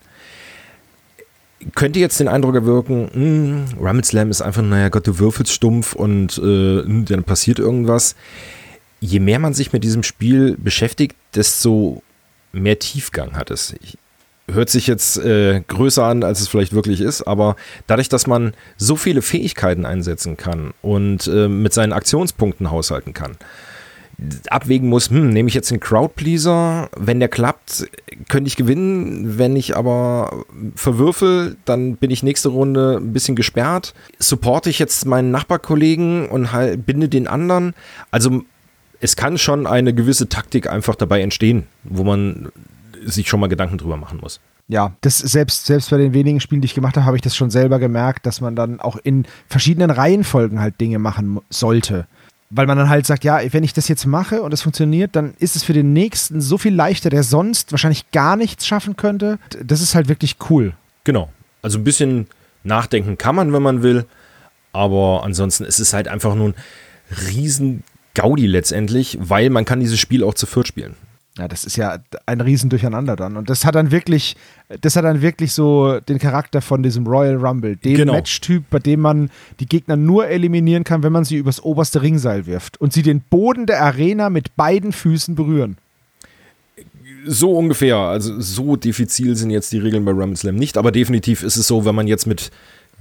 B: könnte jetzt den Eindruck erwirken, hm, Rumble Slam ist einfach, naja Gott, du würfelst stumpf und äh, hm, dann passiert irgendwas. Je mehr man sich mit diesem Spiel beschäftigt, desto mehr Tiefgang hat es. Ich, hört sich jetzt äh, größer an, als es vielleicht wirklich ist, aber dadurch, dass man so viele Fähigkeiten einsetzen kann und äh, mit seinen Aktionspunkten haushalten kann, abwägen muss, hm, nehme ich jetzt den Crowdpleaser, wenn der klappt, könnte ich gewinnen, wenn ich aber verwürfel, dann bin ich nächste Runde ein bisschen gesperrt. Supporte ich jetzt meinen Nachbarkollegen und halt binde den anderen. Also es kann schon eine gewisse Taktik einfach dabei entstehen, wo man sich schon mal Gedanken drüber machen muss.
A: Ja, das selbst, selbst bei den wenigen Spielen, die ich gemacht habe, habe ich das schon selber gemerkt, dass man dann auch in verschiedenen Reihenfolgen halt Dinge machen sollte weil man dann halt sagt, ja, wenn ich das jetzt mache und es funktioniert, dann ist es für den nächsten so viel leichter, der sonst wahrscheinlich gar nichts schaffen könnte. Das ist halt wirklich cool.
B: Genau. Also ein bisschen nachdenken kann man, wenn man will, aber ansonsten ist es halt einfach nur ein riesen Gaudi letztendlich, weil man kann dieses Spiel auch zu viert spielen.
A: Ja, das ist ja ein Riesendurcheinander dann. Und das hat dann wirklich, das hat dann wirklich so den Charakter von diesem Royal Rumble. Den genau. Matchtyp, bei dem man die Gegner nur eliminieren kann, wenn man sie übers oberste Ringseil wirft und sie den Boden der Arena mit beiden Füßen berühren.
B: So ungefähr. Also so diffizil sind jetzt die Regeln bei Rumble Slam nicht, aber definitiv ist es so, wenn man jetzt mit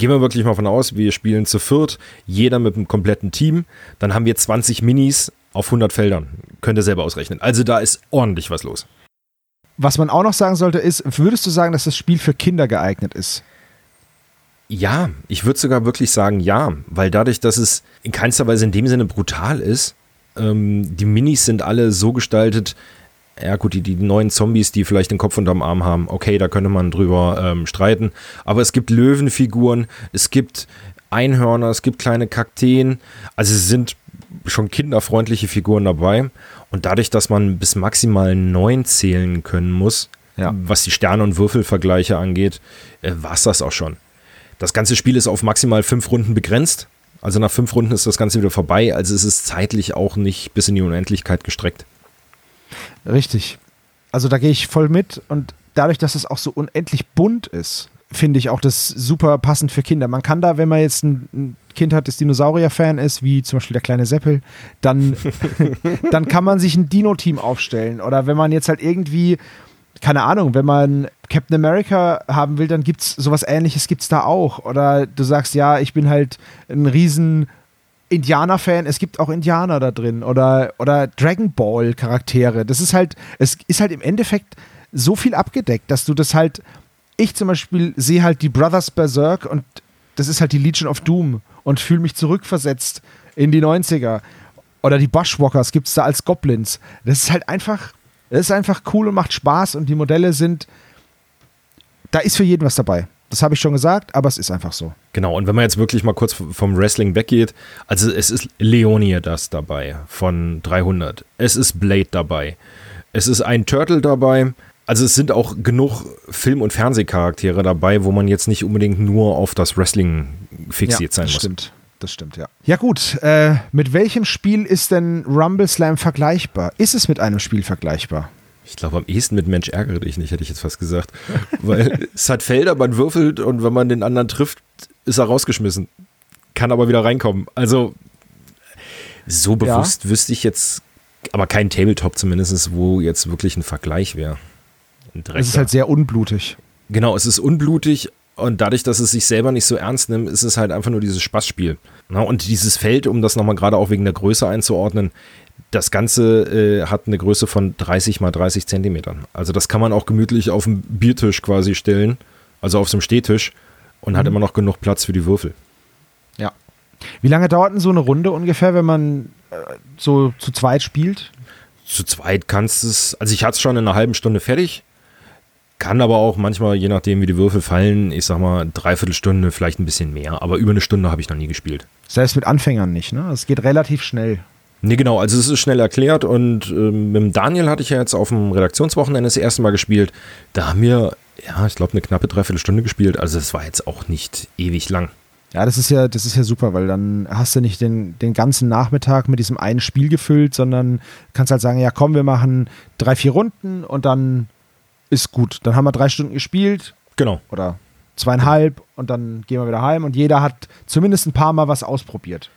B: Gehen wir wirklich mal von aus, wir spielen zu viert, jeder mit einem kompletten Team, dann haben wir 20 Minis auf 100 Feldern. Könnt ihr selber ausrechnen. Also da ist ordentlich was los.
A: Was man auch noch sagen sollte, ist, würdest du sagen, dass das Spiel für Kinder geeignet ist?
B: Ja, ich würde sogar wirklich sagen ja, weil dadurch, dass es in keinster Weise in dem Sinne brutal ist, ähm, die Minis sind alle so gestaltet, ja gut, die, die neuen Zombies, die vielleicht den Kopf unterm Arm haben, okay, da könnte man drüber ähm, streiten, aber es gibt Löwenfiguren, es gibt Einhörner, es gibt kleine Kakteen, also es sind schon kinderfreundliche Figuren dabei. Und dadurch, dass man bis maximal neun zählen können muss, ja. was die Sterne- und Würfelvergleiche angeht, äh, war es das auch schon. Das ganze Spiel ist auf maximal fünf Runden begrenzt. Also nach fünf Runden ist das Ganze wieder vorbei. Also es ist zeitlich auch nicht bis in die Unendlichkeit gestreckt.
A: Richtig. Also da gehe ich voll mit. Und dadurch, dass es auch so unendlich bunt ist, finde ich auch das super passend für Kinder. Man kann da, wenn man jetzt ein, Kind hat, das Dinosaurier-Fan ist, wie zum Beispiel der kleine Seppel, dann, dann kann man sich ein Dino-Team aufstellen. Oder wenn man jetzt halt irgendwie, keine Ahnung, wenn man Captain America haben will, dann gibt es sowas ähnliches gibt es da auch. Oder du sagst, ja, ich bin halt ein riesen Indianer-Fan, es gibt auch Indianer da drin. Oder, oder Dragon Ball-Charaktere. Das ist halt, es ist halt im Endeffekt so viel abgedeckt, dass du das halt ich zum Beispiel sehe halt die Brothers Berserk und das ist halt die Legion of Doom und fühle mich zurückversetzt in die 90er. Oder die Bushwalkers gibt es da als Goblins. Das ist halt einfach, das ist einfach cool und macht Spaß und die Modelle sind, da ist für jeden was dabei. Das habe ich schon gesagt, aber es ist einfach so.
B: Genau, und wenn man jetzt wirklich mal kurz vom Wrestling weggeht, also es ist Leonie das dabei von 300. Es ist Blade dabei. Es ist ein Turtle dabei. Also es sind auch genug Film- und Fernsehcharaktere dabei, wo man jetzt nicht unbedingt nur auf das Wrestling fixiert ja, sein muss.
A: Das Stimmt, das stimmt, ja. Ja gut, äh, mit welchem Spiel ist denn Rumble Slam vergleichbar? Ist es mit einem Spiel vergleichbar?
B: Ich glaube, am ehesten mit Mensch ärgere dich nicht, hätte ich jetzt fast gesagt. Weil es hat Felder, man würfelt und wenn man den anderen trifft, ist er rausgeschmissen. Kann aber wieder reinkommen. Also so bewusst ja. wüsste ich jetzt, aber kein Tabletop zumindest, wo jetzt wirklich ein Vergleich wäre.
A: Es ist halt sehr unblutig.
B: Genau, es ist unblutig und dadurch, dass es sich selber nicht so ernst nimmt, ist es halt einfach nur dieses Spaßspiel. und dieses Feld, um das nochmal gerade auch wegen der Größe einzuordnen, Das Ganze äh, hat eine Größe von 30 mal 30 Zentimetern. Also das kann man auch gemütlich auf dem Biertisch quasi stellen, also auf so einem Stehtisch und mhm. hat immer noch genug Platz für die Würfel.
A: Ja. Wie lange dauert denn so eine Runde ungefähr, wenn man äh, so zu zweit spielt?
B: Zu zweit kannst du es, also ich hatte es schon in einer halben Stunde fertig. Kann aber auch manchmal, je nachdem wie die Würfel fallen, ich sag mal, dreiviertel Stunde, vielleicht ein bisschen mehr. Aber über eine Stunde habe ich noch nie gespielt.
A: Selbst mit Anfängern nicht, ne? Es geht relativ schnell.
B: Nee, genau, also es ist schnell erklärt und äh, mit dem Daniel hatte ich ja jetzt auf dem Redaktionswochenende das erste Mal gespielt. Da haben wir, ja, ich glaube, eine knappe Dreiviertelstunde gespielt. Also es war jetzt auch nicht ewig lang.
A: Ja, das ist ja, das ist ja super, weil dann hast du nicht den, den ganzen Nachmittag mit diesem einen Spiel gefüllt, sondern kannst halt sagen, ja komm, wir machen drei, vier Runden und dann ist gut. Dann haben wir drei Stunden gespielt.
B: Genau.
A: Oder zweieinhalb und dann gehen wir wieder heim und jeder hat zumindest ein paar Mal was ausprobiert.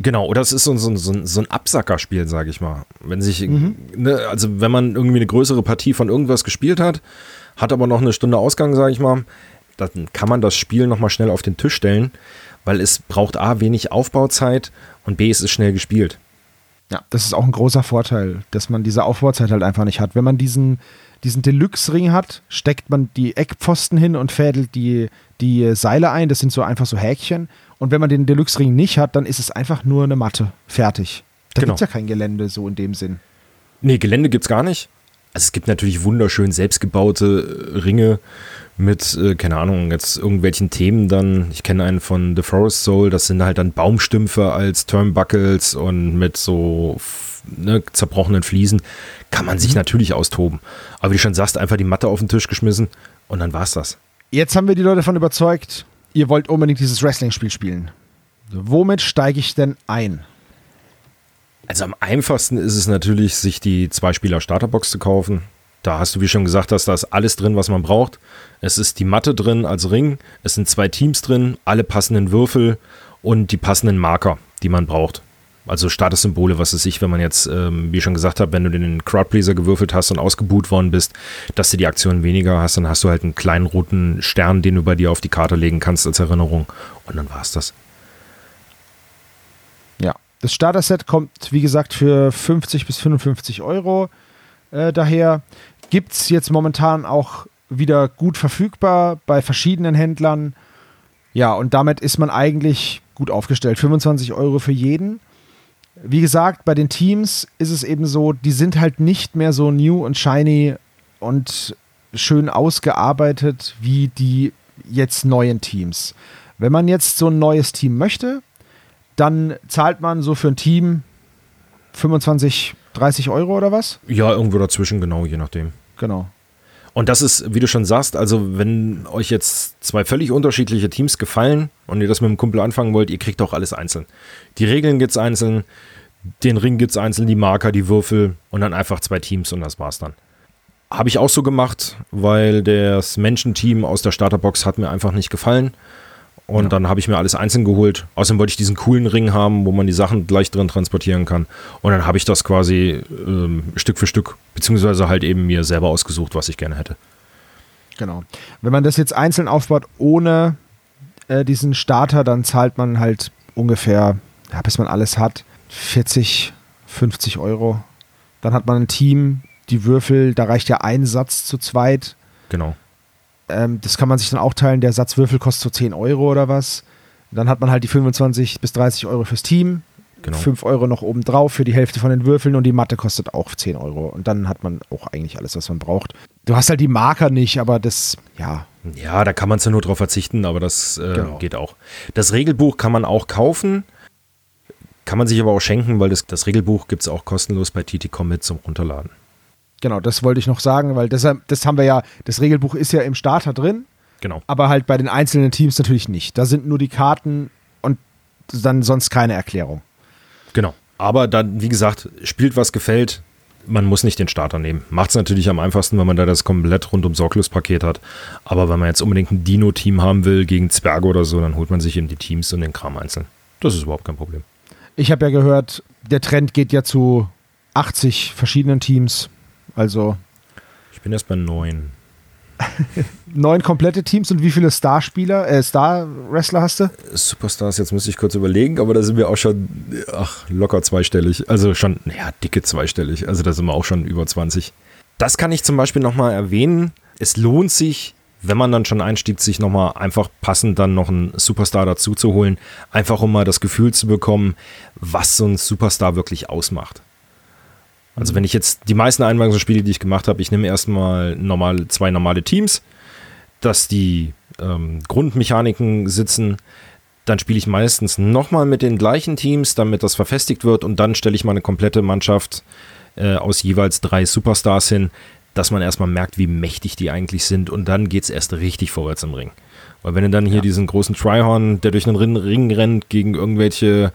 B: Genau, oder es ist so, so, so, so ein Absackerspiel, sage ich mal. Wenn sich, mhm. ne, also wenn man irgendwie eine größere Partie von irgendwas gespielt hat, hat aber noch eine Stunde Ausgang, sage ich mal, dann kann man das Spiel nochmal schnell auf den Tisch stellen, weil es braucht A, wenig Aufbauzeit und B, es ist schnell gespielt.
A: Ja, das ist auch ein großer Vorteil, dass man diese Aufbauzeit halt einfach nicht hat. Wenn man diesen, diesen Deluxe-Ring hat, steckt man die Eckpfosten hin und fädelt die, die Seile ein. Das sind so einfach so Häkchen. Und wenn man den Deluxe-Ring nicht hat, dann ist es einfach nur eine Matte. Fertig. Da genau. gibt es ja kein Gelände so in dem Sinn.
B: Nee, Gelände gibt es gar nicht. Also es gibt natürlich wunderschön selbstgebaute äh, Ringe mit, äh, keine Ahnung, jetzt irgendwelchen Themen dann. Ich kenne einen von The Forest Soul, das sind halt dann Baumstümpfe als Turnbuckles und mit so ne, zerbrochenen Fliesen. Kann man sich mhm. natürlich austoben. Aber wie du schon sagst, einfach die Matte auf den Tisch geschmissen und dann war's das.
A: Jetzt haben wir die Leute davon überzeugt, ihr wollt unbedingt dieses Wrestling-Spiel spielen. Womit steige ich denn ein?
B: Also am einfachsten ist es natürlich, sich die Zwei-Spieler-Starterbox zu kaufen. Da hast du, wie schon gesagt hast, da ist alles drin, was man braucht. Es ist die Matte drin als Ring, es sind zwei Teams drin, alle passenden Würfel und die passenden Marker, die man braucht. Also Statussymbole, was es sich, wenn man jetzt, ähm, wie schon gesagt habe, wenn du den Crowdpleaser gewürfelt hast und ausgebuht worden bist, dass du die Aktion weniger hast, dann hast du halt einen kleinen roten Stern, den du bei dir auf die Karte legen kannst als Erinnerung. Und dann war es das.
A: Ja, das Starter-Set kommt, wie gesagt, für 50 bis 55 Euro äh, daher. Gibt es jetzt momentan auch wieder gut verfügbar bei verschiedenen Händlern. Ja, und damit ist man eigentlich gut aufgestellt. 25 Euro für jeden wie gesagt, bei den Teams ist es eben so, die sind halt nicht mehr so new und shiny und schön ausgearbeitet wie die jetzt neuen Teams. Wenn man jetzt so ein neues Team möchte, dann zahlt man so für ein Team 25, 30 Euro oder was?
B: Ja, irgendwo dazwischen, genau, je nachdem.
A: Genau.
B: Und das ist, wie du schon sagst, also wenn euch jetzt zwei völlig unterschiedliche Teams gefallen und ihr das mit dem Kumpel anfangen wollt, ihr kriegt auch alles einzeln. Die Regeln gibt es einzeln, den Ring gibt es einzeln, die Marker, die Würfel und dann einfach zwei Teams und das war's dann. Habe ich auch so gemacht, weil das Menschenteam aus der Starterbox hat mir einfach nicht gefallen. Und ja. dann habe ich mir alles einzeln geholt. Außerdem wollte ich diesen coolen Ring haben, wo man die Sachen gleich drin transportieren kann. Und dann habe ich das quasi ähm, Stück für Stück, beziehungsweise halt eben mir selber ausgesucht, was ich gerne hätte.
A: Genau. Wenn man das jetzt einzeln aufbaut, ohne äh, diesen Starter, dann zahlt man halt ungefähr, ja, bis man alles hat, 40, 50 Euro. Dann hat man ein Team, die Würfel, da reicht ja ein Satz zu zweit.
B: Genau.
A: Ähm, das kann man sich dann auch teilen. Der Satz Würfel kostet so 10 Euro oder was. Dann hat man halt die 25 bis 30 Euro fürs Team. Genau. 5 Euro noch obendrauf für die Hälfte von den Würfeln und die Matte kostet auch 10 Euro. Und dann hat man auch eigentlich alles, was man braucht. Du hast halt die Marker nicht, aber das, ja.
B: Ja, da kann man ja nur drauf verzichten, aber das äh, genau. geht auch. Das Regelbuch kann man auch kaufen. Kann man sich aber auch schenken, weil das, das Regelbuch gibt es auch kostenlos bei TT Commit zum Runterladen.
A: Genau, das wollte ich noch sagen, weil das, das haben wir ja, das Regelbuch ist ja im Starter drin.
B: Genau.
A: Aber halt bei den einzelnen Teams natürlich nicht. Da sind nur die Karten und dann sonst keine Erklärung.
B: Genau. Aber dann, wie gesagt, spielt was gefällt, man muss nicht den Starter nehmen. Macht es natürlich am einfachsten, wenn man da das komplett rundum sorglos Paket hat. Aber wenn man jetzt unbedingt ein Dino-Team haben will gegen Zwerge oder so, dann holt man sich eben die Teams und den Kram einzeln. Das ist überhaupt kein Problem.
A: Ich habe ja gehört, der Trend geht ja zu 80 verschiedenen Teams. Also.
B: Ich bin erst bei neun.
A: neun komplette Teams und wie viele Starspieler, äh, Star-Wrestler hast du?
B: Superstars, jetzt muss ich kurz überlegen, aber da sind wir auch schon, ach, locker zweistellig. Also schon, ja, dicke zweistellig. Also da sind wir auch schon über 20. Das kann ich zum Beispiel nochmal erwähnen. Es lohnt sich, wenn man dann schon einstiegt, sich nochmal einfach passend dann noch einen Superstar dazu zu holen. Einfach um mal das Gefühl zu bekommen, was so ein Superstar wirklich ausmacht. Also wenn ich jetzt die meisten Einweisungsspiele, die ich gemacht habe, ich nehme erstmal normal, zwei normale Teams, dass die ähm, Grundmechaniken sitzen, dann spiele ich meistens nochmal mit den gleichen Teams, damit das verfestigt wird und dann stelle ich mal eine komplette Mannschaft äh, aus jeweils drei Superstars hin, dass man erstmal merkt, wie mächtig die eigentlich sind und dann geht es erst richtig vorwärts im Ring. Weil wenn du dann hier ja. diesen großen Tryhorn, der durch den Ring rennt, gegen irgendwelche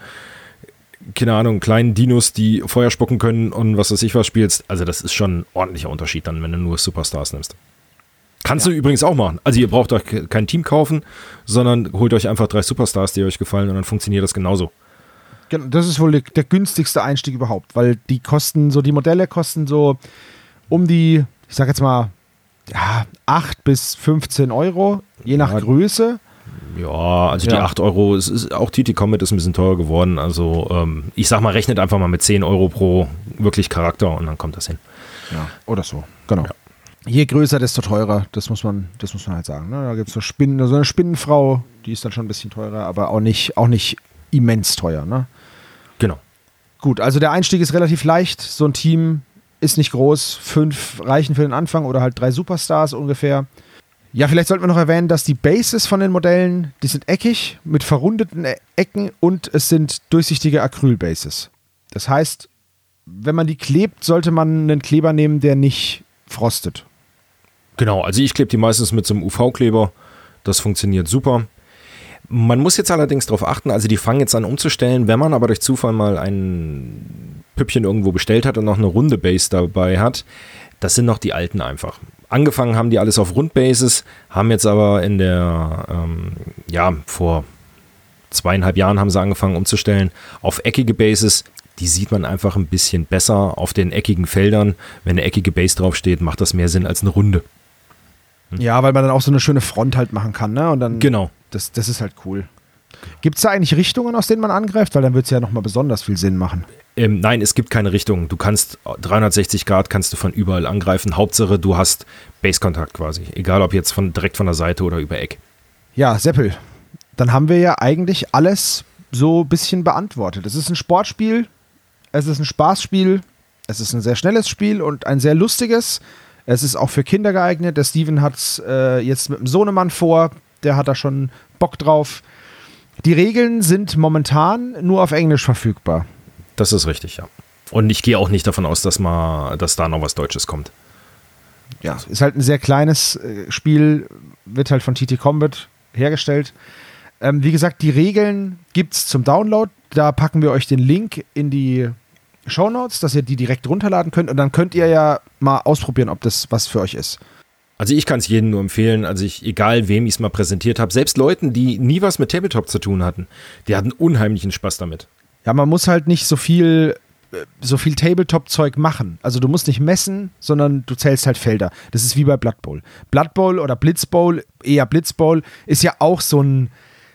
B: keine Ahnung, kleinen Dinos, die Feuer spucken können und was weiß ich was spielst. Also das ist schon ein ordentlicher Unterschied dann, wenn du nur Superstars nimmst. Kannst ja. du übrigens auch machen. Also ihr braucht euch kein Team kaufen, sondern holt euch einfach drei Superstars, die euch gefallen und dann funktioniert das genauso.
A: Das ist wohl der günstigste Einstieg überhaupt, weil die kosten so, die Modelle kosten so um die, ich sag jetzt mal, ja, 8 bis 15 Euro, je nach ja. Größe.
B: Ja, also ja. die 8 Euro, es ist, auch TT Comet ist ein bisschen teurer geworden. Also ähm, ich sag mal, rechnet einfach mal mit 10 Euro pro wirklich Charakter und dann kommt das hin.
A: Ja, oder so, genau. Ja. Je größer, desto teurer, das muss man, das muss man halt sagen. Ne? Da gibt es so Spinnen, so eine Spinnenfrau, die ist dann schon ein bisschen teurer, aber auch nicht, auch nicht immens teuer. Ne?
B: Genau.
A: Gut, also der Einstieg ist relativ leicht. So ein Team ist nicht groß. Fünf reichen für den Anfang oder halt drei Superstars ungefähr. Ja, vielleicht sollten wir noch erwähnen, dass die Bases von den Modellen, die sind eckig mit verrundeten e- Ecken und es sind durchsichtige Acrylbases. Das heißt, wenn man die klebt, sollte man einen Kleber nehmen, der nicht frostet.
B: Genau, also ich klebe die meistens mit so einem UV-Kleber. Das funktioniert super. Man muss jetzt allerdings darauf achten, also die fangen jetzt an umzustellen, wenn man aber durch Zufall mal ein Püppchen irgendwo bestellt hat und noch eine runde Base dabei hat, das sind noch die alten einfach angefangen haben die alles auf Rundbases, haben jetzt aber in der, ähm, ja, vor zweieinhalb Jahren haben sie angefangen umzustellen auf eckige Bases. Die sieht man einfach ein bisschen besser auf den eckigen Feldern. Wenn eine eckige Base draufsteht, macht das mehr Sinn als eine runde.
A: Hm. Ja, weil man dann auch so eine schöne Front halt machen kann, ne? Und dann,
B: genau.
A: Das, das ist halt cool. Gibt es da eigentlich Richtungen, aus denen man angreift? Weil dann wird es ja nochmal besonders viel Sinn machen.
B: Ähm, nein, es gibt keine Richtung. Du kannst 360 Grad kannst du von überall angreifen. Hauptsache, du hast Base-Kontakt quasi. Egal ob jetzt von, direkt von der Seite oder über Eck.
A: Ja, Seppel. Dann haben wir ja eigentlich alles so ein bisschen beantwortet. Es ist ein Sportspiel, es ist ein Spaßspiel, es ist ein sehr schnelles Spiel und ein sehr lustiges. Es ist auch für Kinder geeignet. Der Steven hat es äh, jetzt mit dem Sohnemann vor. Der hat da schon Bock drauf. Die Regeln sind momentan nur auf Englisch verfügbar.
B: Das ist richtig, ja. Und ich gehe auch nicht davon aus, dass, mal, dass da noch was Deutsches kommt.
A: Ja, ist halt ein sehr kleines äh, Spiel, wird halt von TT Combat hergestellt. Ähm, wie gesagt, die Regeln gibt es zum Download. Da packen wir euch den Link in die Show Notes, dass ihr die direkt runterladen könnt. Und dann könnt ihr ja mal ausprobieren, ob das was für euch ist.
B: Also ich kann es jedem nur empfehlen, also ich, egal wem ich es mal präsentiert habe, selbst Leuten, die nie was mit Tabletop zu tun hatten, die hatten unheimlichen Spaß damit.
A: Ja, man muss halt nicht so viel äh, so viel Tabletop-Zeug machen. Also du musst nicht messen, sondern du zählst halt Felder. Das ist wie bei Blood Bowl. Blood Bowl oder Blitz Bowl, eher Blitz Bowl, ist ja auch so, ein,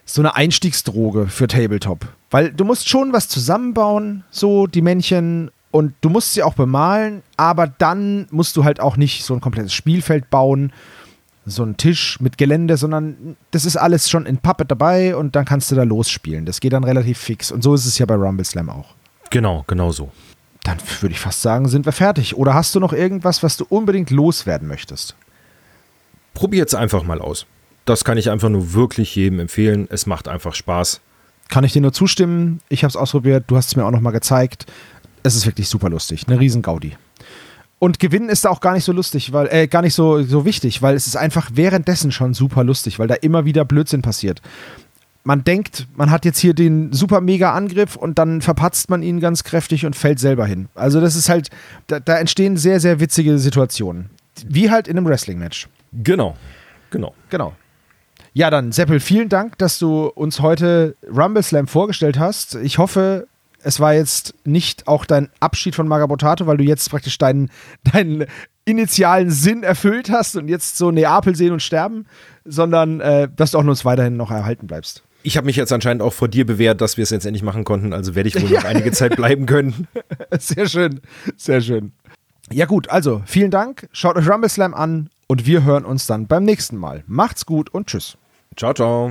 A: so eine Einstiegsdroge für Tabletop. Weil du musst schon was zusammenbauen, so die Männchen, und du musst sie auch bemalen, aber dann musst du halt auch nicht so ein komplettes Spielfeld bauen so ein Tisch mit Gelände, sondern das ist alles schon in Puppet dabei und dann kannst du da losspielen. Das geht dann relativ fix. Und so ist es ja bei Rumble Slam auch.
B: Genau, genau so.
A: Dann würde ich fast sagen, sind wir fertig. Oder hast du noch irgendwas, was du unbedingt loswerden möchtest?
B: Probiert es einfach mal aus. Das kann ich einfach nur wirklich jedem empfehlen. Es macht einfach Spaß.
A: Kann ich dir nur zustimmen. Ich habe es ausprobiert. Du hast es mir auch noch mal gezeigt. Es ist wirklich super lustig. Eine riesen Gaudi. Und gewinnen ist da auch gar nicht so lustig, weil, äh, gar nicht so, so wichtig, weil es ist einfach währenddessen schon super lustig, weil da immer wieder Blödsinn passiert. Man denkt, man hat jetzt hier den super mega Angriff und dann verpatzt man ihn ganz kräftig und fällt selber hin. Also, das ist halt, da, da entstehen sehr, sehr witzige Situationen. Wie halt in einem Wrestling-Match.
B: Genau, genau.
A: Genau. Ja, dann, Seppel, vielen Dank, dass du uns heute Rumble Slam vorgestellt hast. Ich hoffe, es war jetzt nicht auch dein Abschied von Magabotato, weil du jetzt praktisch deinen, deinen initialen Sinn erfüllt hast und jetzt so Neapel sehen und sterben, sondern äh, dass du auch uns weiterhin noch erhalten bleibst.
B: Ich habe mich jetzt anscheinend auch vor dir bewährt, dass wir es jetzt endlich machen konnten, also werde ich wohl noch einige Zeit bleiben können.
A: Sehr schön, sehr schön. Ja gut, also vielen Dank, schaut euch Rumble Slam an und wir hören uns dann beim nächsten Mal. Macht's gut und tschüss.
B: Ciao, ciao.